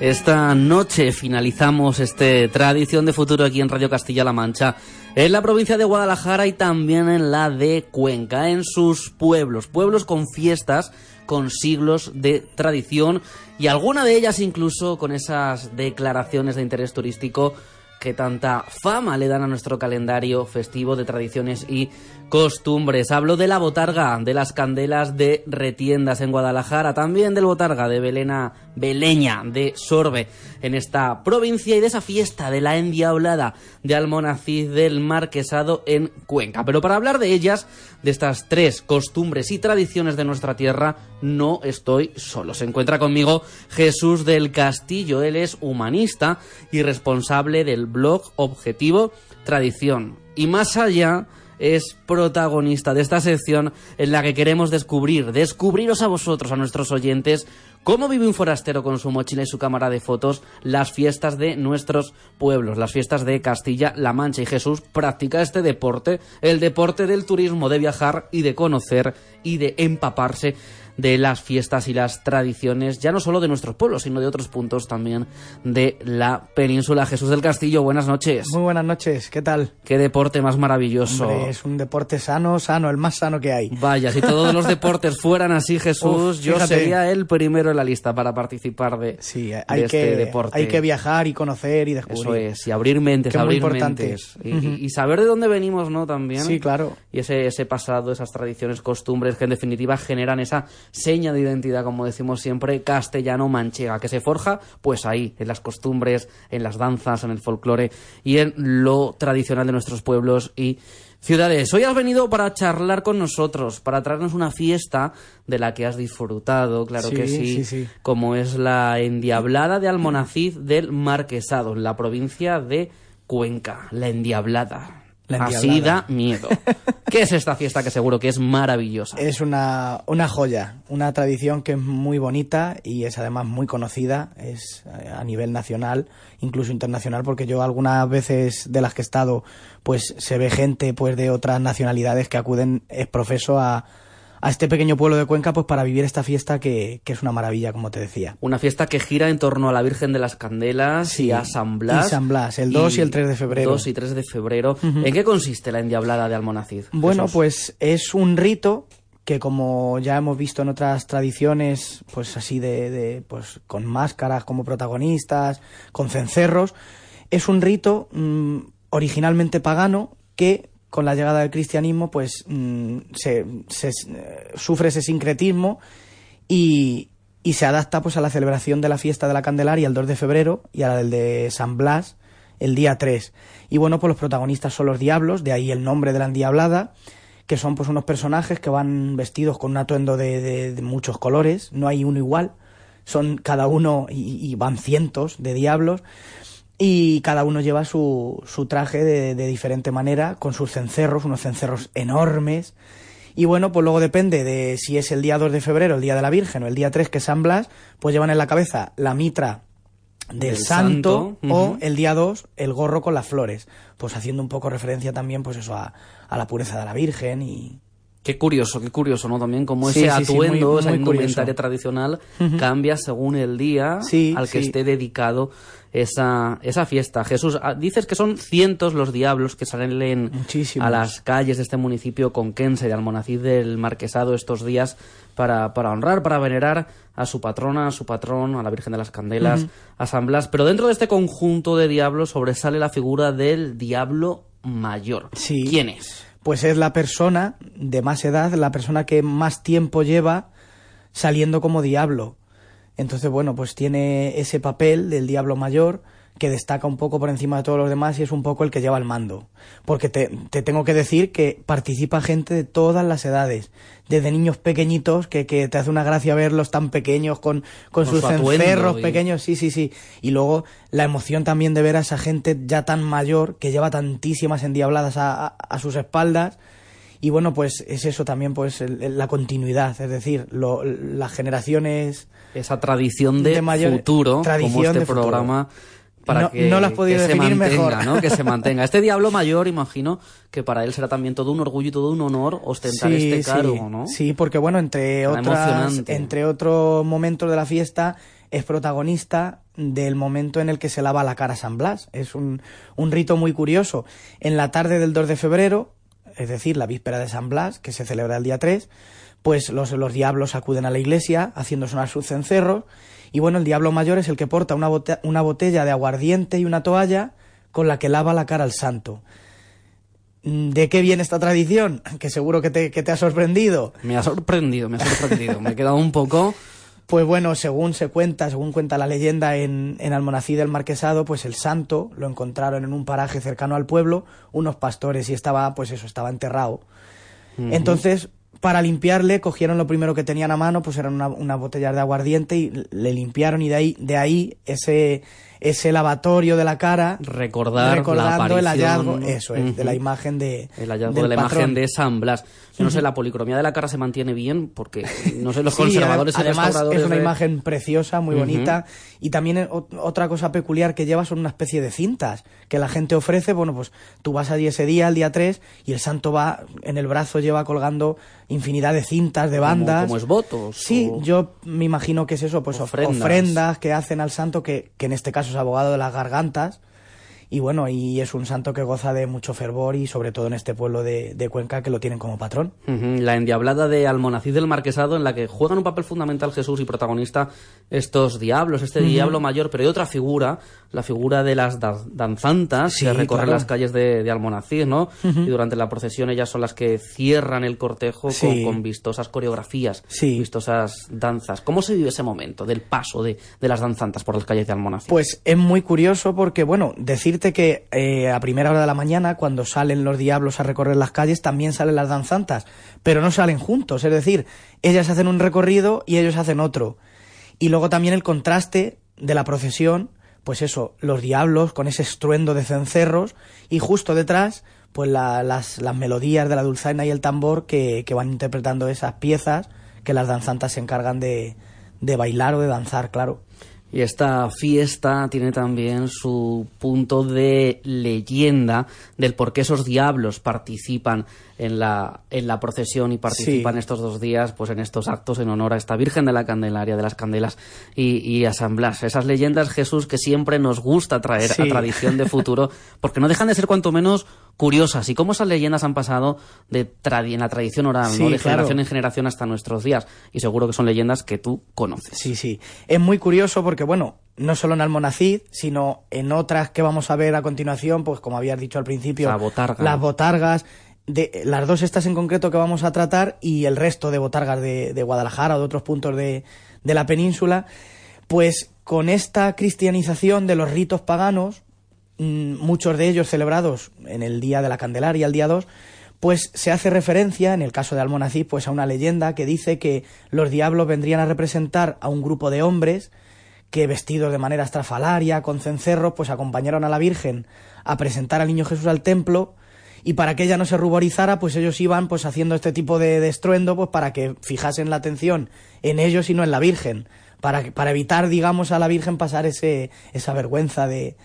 Esta noche finalizamos este Tradición de Futuro aquí en Radio Castilla-La Mancha, en la provincia de Guadalajara y también en la de Cuenca, en sus pueblos, pueblos con fiestas, con siglos de tradición y alguna de ellas incluso con esas declaraciones de interés turístico que tanta fama le dan a nuestro calendario festivo de tradiciones y costumbres. Hablo de la botarga, de las candelas de retiendas en Guadalajara, también del botarga de Belena Beleña, de Sorbe, en esta provincia, y de esa fiesta de la endiablada de Almonacid del Marquesado en Cuenca. Pero para hablar de ellas, de estas tres costumbres y tradiciones de nuestra tierra, no estoy solo. Se encuentra conmigo Jesús del Castillo. Él es humanista y responsable del blog Objetivo Tradición. Y más allá es protagonista de esta sección en la que queremos descubrir, descubriros a vosotros, a nuestros oyentes, cómo vive un forastero con su mochila y su cámara de fotos las fiestas de nuestros pueblos, las fiestas de Castilla-La Mancha. Y Jesús practica este deporte, el deporte del turismo, de viajar y de conocer y de empaparse de las fiestas y las tradiciones, ya no solo de nuestros pueblos, sino de otros puntos también de la península. Jesús del Castillo, buenas noches. Muy buenas noches, ¿qué tal? Qué deporte más maravilloso. Hombre, es un deporte sano, sano, el más sano que hay. Vaya, si todos los deportes fueran así, Jesús, Uf, yo sería el primero en la lista para participar de, Sí, de hay, este deporte. hay que viajar y conocer y descubrir. Eso es, y abrir mentes, abrir importante. mentes. Y, saber de dónde venimos, ¿no? También. Sí, claro. Y ese, ese pasado, esas tradiciones, costumbres que en definitiva generan esa seña de identidad, como decimos siempre, castellano-manchega, que se forja pues ahí, en las costumbres, en las danzas, en el folclore y en lo tradicional de nuestros pueblos y Ciudades, hoy has venido para charlar con nosotros, para traernos una fiesta de la que has disfrutado, claro Sí, que sí, sí, sí. como es la Endiablada de Almonacid del Marquesado, en la provincia de Cuenca, la Endiablada. Así da miedo. ¿Qué es esta fiesta que seguro que es maravillosa? Es una, una joya, una tradición que es muy bonita y es además muy conocida, es eh, a nivel nacional, incluso internacional, porque yo algunas veces de las que he estado, pues se ve gente pues de otras nacionalidades que acuden es profeso a, a este pequeño pueblo de Cuenca pues para vivir esta fiesta que, que es una maravilla, como te decía. Una fiesta que gira en torno a la Virgen de las Candelas y a San Blas. y San Blas, el 2 y el 3 de febrero. 2 y 3 de febrero. ¿En qué consiste la Endiablada de Almonacid? Bueno, Jesús? pues es un rito que como ya hemos visto en otras tradiciones, pues así de, de, pues con máscaras como protagonistas, con cencerros, es un rito mm, originalmente pagano que con la llegada del cristianismo pues mm, se, eh, sufre ese sincretismo y, y se adapta pues a la celebración de la fiesta de la Candelaria el 2 de febrero y a la del de San Blas el día 3. Y bueno, pues los protagonistas son los diablos, de ahí el nombre de la endiablada, que son pues unos personajes que van vestidos con un atuendo de, de- de muchos colores, no hay uno igual, son cada uno y, y van cientos de diablos y cada uno lleva su, su traje de, de diferente manera, con sus cencerros, unos cencerros enormes. Y bueno, pues luego depende de si es el día 2 de febrero, el día de la Virgen, o el día 3, que es San Blas, pues llevan en la cabeza la mitra del, Del santo, santo, o el día 2 el gorro con las flores, pues haciendo un poco referencia también pues eso a, a la pureza de la Virgen y Qué curioso, qué curioso, ¿no? También como ese sí, sí, muy- atuendo, esa indumentaria tradicional cambia según el día al que esté dedicado esa, esa fiesta. Jesús, ah, dices que son cientos los diablos que salen Muchísimos. a las calles de este municipio conquense de Almonacid del Marquesado estos días para, para honrar, para venerar a su patrona, a su patrón, a la Virgen de las Candelas, Ujú. a San Blas. Pero dentro de este conjunto de diablos sobresale la figura del diablo mayor. Sí. ¿Quién es? pues es la persona de más edad, la persona que más tiempo lleva saliendo como diablo. Entonces, bueno, pues tiene ese papel del diablo mayor que destaca un poco por encima de todos los demás y es un poco el que lleva el mando. Porque te, te tengo que decir que participa gente de todas las edades, desde niños pequeñitos, que, que te hace una gracia verlos tan pequeños con, con, Con sus su y- pequeños, sí, sí, sí. Y luego la emoción también de ver a esa gente ya tan mayor, que lleva tantísimas endiabladas a, a- a sus espaldas. Y bueno, pues es eso también, pues el- el- la continuidad, es decir, lo- las generaciones... esa tradición de, De mayor- futuro, como tradición este de futuro. programa, para No- que, no lo has podido que se definir mantenga, mejor. ¿no? Que se mantenga. Este diablo mayor, imagino que para él será también todo un orgullo y todo un honor ostentar este cargo, sí, ¿no? Sí, porque bueno, entre otras, entre otros momentos de la fiesta, es protagonista del momento en el que se lava la cara San Blas. Es un, un rito muy curioso. En la tarde del 2 de febrero, es decir, la víspera de San Blas, que se celebra el día 3, pues los, los diablos acuden a la iglesia haciendo sonar sus cencerros. Y bueno, el diablo mayor es el que porta una, una botella de aguardiente y una toalla con la que lava la cara al santo. Mm, ¿De qué viene esta tradición? Que seguro que te, que te ha sorprendido. Me ha sorprendido, me ha sorprendido. me he quedado un poco... Pues bueno, según se cuenta, según cuenta la leyenda en, en Almonací del Marquesado, pues el santo lo encontraron en un paraje cercano al pueblo, unos pastores, y estaba, pues eso, estaba enterrado. Entonces, para limpiarle, cogieron lo primero que tenían a mano, pues eran una, una botella de aguardiente y le limpiaron y de ahí, de ahí ese, ese lavatorio de la cara, Recordar la recordando el hallazgo, eso es, de la imagen de El hallazgo de la patrón. imagen de San Blas. Yo no sé, la policromía de la cara se mantiene bien porque, no sé, los Sí, conservadores y además restauradores es una de- imagen preciosa, muy bonita. Y también eh, ot- otra cosa peculiar que lleva son una especie de cintas que la gente ofrece. Bueno, pues tú vas allí ese día, el día 3, y el santo va, en el brazo lleva colgando infinidad de cintas, de Como- bandas. como esbotos, Sí, o- yo me imagino que es eso, pues of- Ofrendas. ofrendas. que hacen al santo, que, que en este caso es abogado de las gargantas. Y bueno, y es un santo que goza de mucho fervor y sobre todo en este pueblo de, de Cuenca que lo tienen como patrón. La endiablada de Almonacid del Marquesado, en la que juegan un papel fundamental Jesús y protagonista estos diablos, este diablo mayor, pero hay otra figura, la figura de las da- danzantas Sí, que recorren claro. las calles de, de Almonacid, ¿no? Y durante la procesión ellas son las que cierran el cortejo con, Sí. con vistosas coreografías, vistosas danzas. ¿Cómo se vive ese momento del paso de, de las danzantas por las calles de Almonacid? Pues es muy curioso porque, bueno, decirte decirte que eh, a primera hora de la mañana, cuando salen los diablos a recorrer las calles, también salen las danzantas, pero no salen juntos, es decir, ellas hacen un recorrido y ellos hacen otro. Y luego también el contraste de la procesión, pues eso, los diablos con ese estruendo de cencerros y justo detrás, pues la- las, las melodías de la dulzaina y el tambor que, que van interpretando esas piezas que las danzantas se encargan de, de bailar o de danzar, claro. Y esta fiesta tiene también su punto de leyenda del por qué esos diablos participan en la, en la procesión y participan Sí. estos dos días pues en estos actos en honor a esta Virgen de la Candelaria, de las Candelas y, y a San Blas. Esas leyendas, Jesús, que siempre nos gusta traer a tradición de futuro, porque no dejan de ser cuanto menos curiosas. Y cómo esas leyendas han pasado de tradi- en la tradición oral, Sí, ¿no? de claro. generación en generación hasta nuestros días. Y seguro que son leyendas que tú conoces. Sí, sí. Es muy curioso porque, bueno, no solo en Almonacid, sino en otras que vamos a ver a continuación, pues como habías dicho al principio, La botarga. las botargas, de, las dos estas en concreto que vamos a tratar y el resto de botargas de, de Guadalajara o de otros puntos de, de la península, pues con esta cristianización de los ritos paganos, mm, muchos de ellos celebrados en el día de la Candelaria, el día 2, pues se hace referencia, en el caso de Almonacid, pues a una leyenda que dice que los diablos vendrían a representar a un grupo de hombres que vestidos de manera estrafalaria, con cencerros, pues acompañaron a la Virgen a presentar al niño Jesús al templo y para que ella no se ruborizara, pues ellos iban pues haciendo este tipo de, de estruendo pues para que fijasen la atención en ellos y no en la Virgen, para, para evitar, digamos, a la Virgen pasar ese, esa vergüenza de,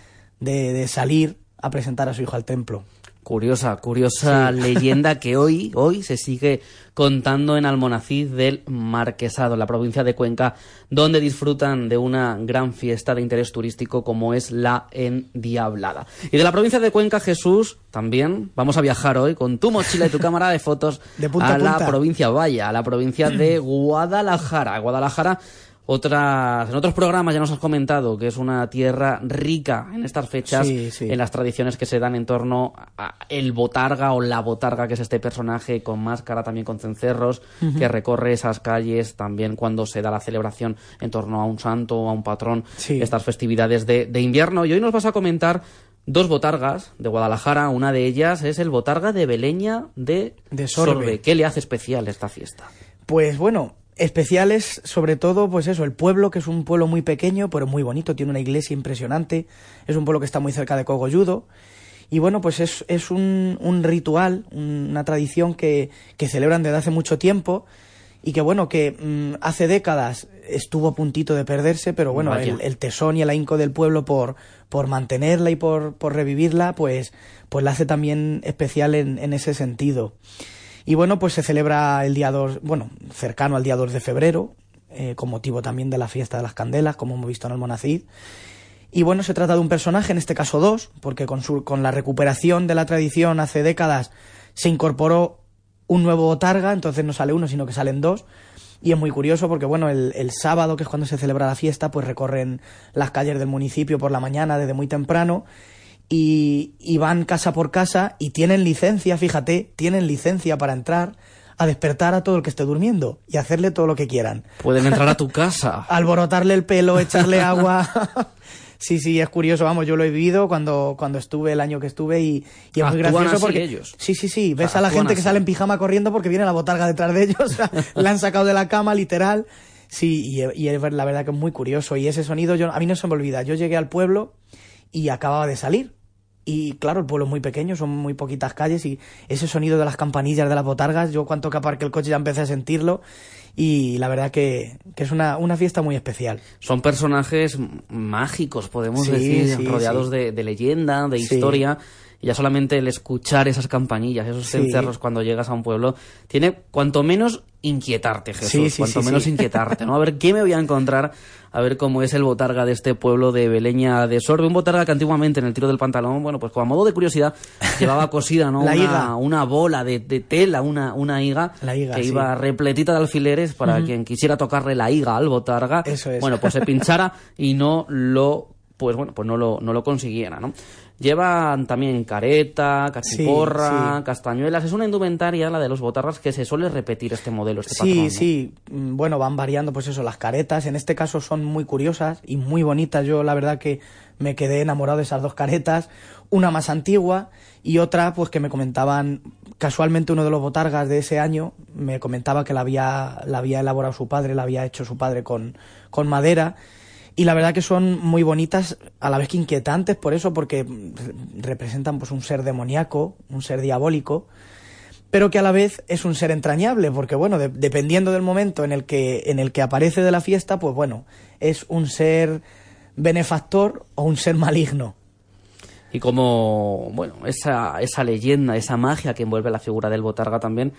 de salir a presentar a su hijo al templo. Curiosa, curiosa Sí. leyenda que hoy, hoy se sigue contando en Almonacid del Marquesado, en la provincia de Cuenca, donde disfrutan de una gran fiesta de interés turístico como es la Endiablada. Y de la provincia de Cuenca, Jesús, también vamos a viajar hoy con tu mochila y tu cámara de fotos De punta a a la provincia Vaya, a la provincia de Guadalajara. Guadalajara otras, en otros programas ya nos has comentado que es una tierra rica en estas fechas, Sí, sí. en las tradiciones que se dan en torno a el botarga o la botarga, que es este personaje con máscara, también con cencerros, que recorre esas calles también cuando se da la celebración en torno a un santo o a un patrón, Sí. estas festividades de, de invierno. Y hoy nos vas a comentar dos botargas de Guadalajara. Una de ellas es el botarga de Beleña de, De Sorbe. ¿Qué le hace especial esta fiesta? Pues bueno, especiales sobre todo, pues eso, el pueblo, que es un pueblo muy pequeño, pero muy bonito, tiene una iglesia impresionante, es un pueblo que está muy cerca de Cogolludo, y bueno, pues es, es un, un ritual, una tradición que, que celebran desde hace mucho tiempo, y que bueno, que mm, hace décadas estuvo a puntito de perderse, pero bueno, el, el tesón y el ahínco del pueblo por, por mantenerla y por, por revivirla, pues, pues la hace también especial en, en ese sentido. Y bueno, pues se celebra el día 2, bueno, cercano al día 2 de febrero, eh, con motivo también de la fiesta de las candelas, como hemos visto en Almonacid. Y bueno, se trata de un personaje, en este caso dos, porque con, su, con la recuperación de la tradición hace décadas se incorporó un nuevo botarga, entonces no sale uno, sino que salen dos. Y es muy curioso porque, bueno, el, el sábado, que es cuando se celebra la fiesta, pues recorren las calles del municipio por la mañana desde muy temprano y, y van casa por casa y tienen licencia, fíjate, tienen licencia para entrar a despertar a todo el que esté durmiendo y hacerle todo lo que quieran. Pueden entrar a tu casa. Alborotarle el pelo, echarle agua. sí, sí, es curioso, vamos, yo lo he vivido cuando, cuando estuve, el año que estuve y, y es muy gracioso porque... ellos. Sí, sí, sí, ves a la gente que sale en pijama corriendo porque viene la botarga detrás de ellos, o sea, la han sacado de la cama, literal. Sí, y, y es la verdad que es muy curioso. Y ese sonido, yo, a mí no se me olvida. Yo llegué al pueblo y acababa de salir. Y claro, el pueblo es muy pequeño, son muy poquitas calles y ese sonido de las campanillas de las botargas, yo cuanto que el coche ya empecé a sentirlo y la verdad que, que es una, una fiesta muy especial. Son personajes mágicos, podemos Sí, decir, sí, rodeados sí. De, de leyenda, de historia. Y ya solamente el escuchar esas campanillas, esos Sí. cencerros cuando llegas a un pueblo, tiene cuanto menos inquietarte, Jesús. Sí, sí, cuanto menos inquietarte, ¿no? A ver qué me voy a encontrar, a ver cómo es el botarga de este pueblo de Beleña de Sorbe. Un botarga que antiguamente en el tiro del pantalón, bueno, pues como a modo de curiosidad, llevaba cosida, ¿no? La una, higa. una bola de, de tela, una, una higa, La higa, que iba repletita de alfileres para quien quisiera tocarle la higa al botarga. Eso es. Bueno, pues se pinchara y no lo pues bueno, pues no lo, no lo consiguiera, ¿no? Llevan también careta, cachiporra, Sí, sí. castañuelas. Es una indumentaria, la de los botargas, que se suele repetir este modelo, este Sí, patrón. ¿no? sí, Mm, bueno, van variando pues eso, las caretas, en este caso son muy curiosas y muy bonitas, yo la verdad que me quedé enamorado de esas dos caretas, una más antigua y otra pues que me comentaban, casualmente uno de los botargas de ese año me comentaba que la había, la había elaborado su padre, la había hecho su padre con, con madera y la verdad que son muy bonitas, a la vez que inquietantes por eso, porque representan pues un ser demoníaco, un ser diabólico, pero que a la vez es un ser entrañable, porque bueno, de- dependiendo del momento en el que en el que aparece de la fiesta, pues bueno, es un ser benefactor o un ser maligno. Y como, bueno, esa, esa leyenda, esa magia que envuelve la figura del botarga también,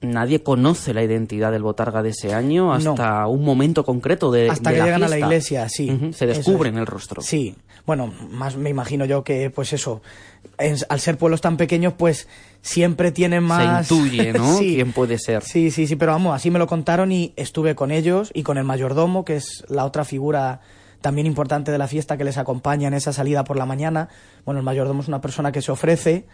nadie conoce la identidad del botarga de ese año hasta un momento concreto de Hasta de que la llegan a la iglesia, sí. Se descubren es. el rostro. Sí, bueno, más me imagino yo que, pues eso, en- al ser pueblos tan pequeños, pues siempre tienen más... Se intuye, ¿no? Sí. ¿Quién puede ser? Sí, sí, sí, pero vamos, así me lo contaron y estuve con ellos y con el mayordomo, que es la otra figura también importante de la fiesta que les acompaña en esa salida por la mañana. Bueno, el mayordomo es una persona que se ofrece,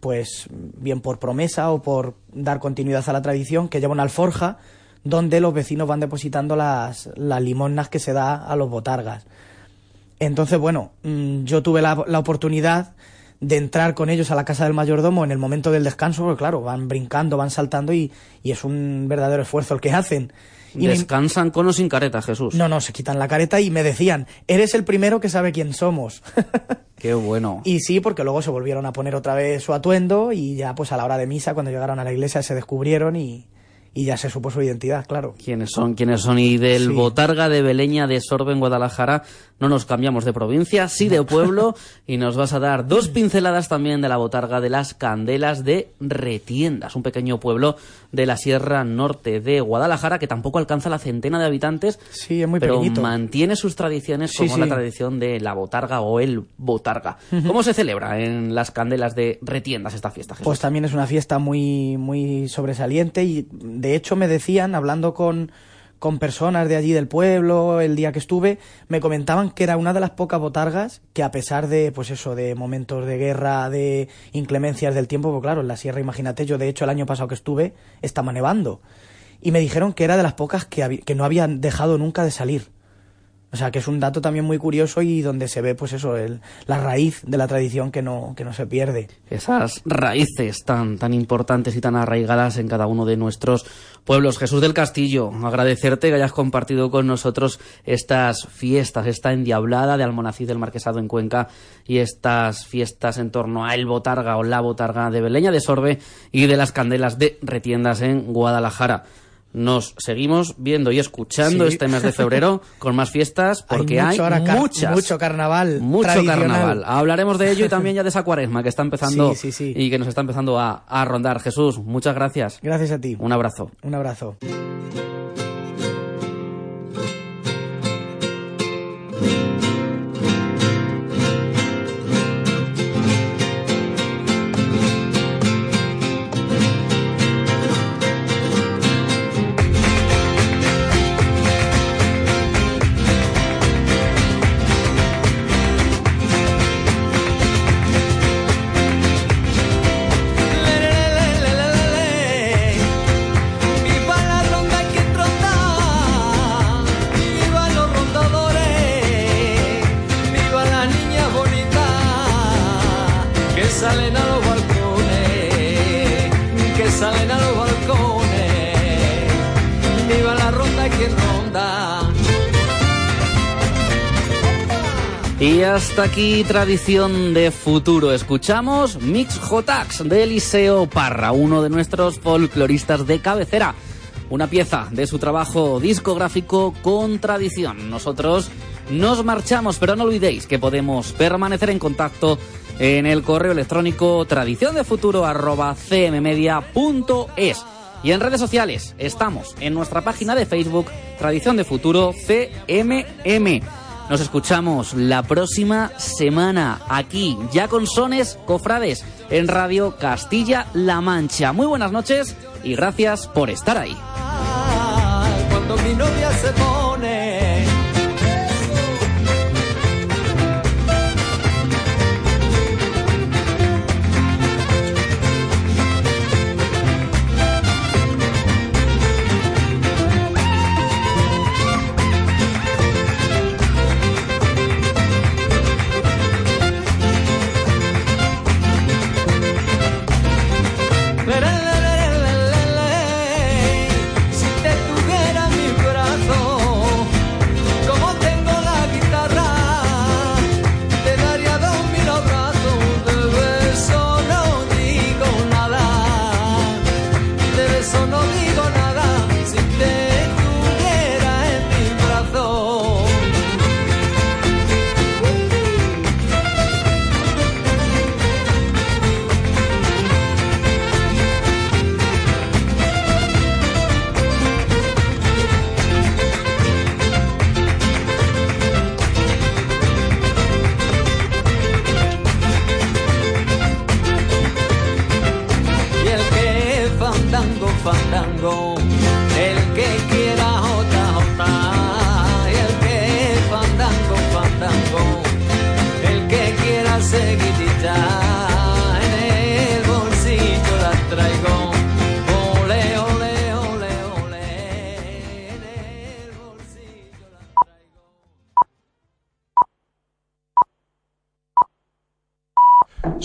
pues bien por promesa o por dar continuidad a la tradición, que lleva una alforja donde los vecinos van depositando las, limosnas que se da a los botargas. Entonces, bueno, mm, yo tuve la, la oportunidad de entrar con ellos a la casa del mayordomo en el momento del descanso, porque claro, van brincando, van saltando y, y es un verdadero esfuerzo el que hacen. Y me- Descansan con o sin careta, Jesús. no, no, se quitan la careta y me decían, eres el primero que sabe quién somos. Qué bueno. y sí, porque luego se volvieron a poner otra vez su atuendo y ya pues a la hora de misa, cuando llegaron a la iglesia, se descubrieron y, y ya se supo su identidad, claro. ¿Quiénes son? ¿Quiénes son? Y del Sí. Botarga de Beleña de Sorbe en Guadalajara no nos cambiamos de provincia, sí de pueblo, y nos vas a dar dos pinceladas también de la Botarga de las Candelas de Retiendas, un pequeño pueblo de la Sierra Norte de Guadalajara que tampoco alcanza la centena de habitantes, Sí, es muy pero pequeñito. mantiene sus tradiciones Sí, como la tradición de la Botarga o el Botarga. ¿Cómo se celebra en las Candelas de Retiendas esta fiesta, Jesús? Pues también es una fiesta muy, muy sobresaliente y de hecho me decían, hablando con, con personas de allí del pueblo, el día que estuve, me comentaban que era una de las pocas botargas que a pesar de, pues eso, de momentos de guerra, de inclemencias del tiempo, pues claro, en la sierra, imagínate, yo de hecho el año pasado que estuve estaba nevando y me dijeron que era de las pocas que, que no habían dejado nunca de salir. O sea, que es un dato también muy curioso y donde se ve, pues eso, el- la raíz de la tradición que no, que no se pierde. esas raíces tan, tan importantes y tan arraigadas en cada uno de nuestros pueblos. Jesús del Castillo, agradecerte que hayas compartido con nosotros estas fiestas, esta endiablada de Almonacid del Marquesado en Cuenca y estas fiestas en torno a el Botarga o la Botarga de Beleña de Sorbe y de las Candelas de Retiendas en Guadalajara. Nos seguimos viendo y escuchando Sí. este mes de febrero con más fiestas porque hay, mucho ahora car- muchas. mucho carnaval Mucho carnaval. Hablaremos de ello y también ya de esa cuaresma que está empezando Sí, sí, sí. y que nos está empezando a, a rondar. Jesús, muchas gracias. Gracias a ti. Un abrazo. Un abrazo. Hasta aquí tradición de futuro. Escuchamos Mix Jotax de Eliseo Parra, uno de nuestros folcloristas de cabecera. Una pieza de su trabajo discográfico con tradición. Nosotros nos marchamos, pero no olvidéis que podemos permanecer en contacto en el correo electrónico tradicióndefuturo@cmmedia.es. Y en redes sociales estamos en nuestra página de Facebook Tradición de Futuro CMM. Nos escuchamos la próxima semana aquí, ya con sones cofrades, en Radio Castilla-La Mancha. Muy buenas noches y gracias por estar ahí.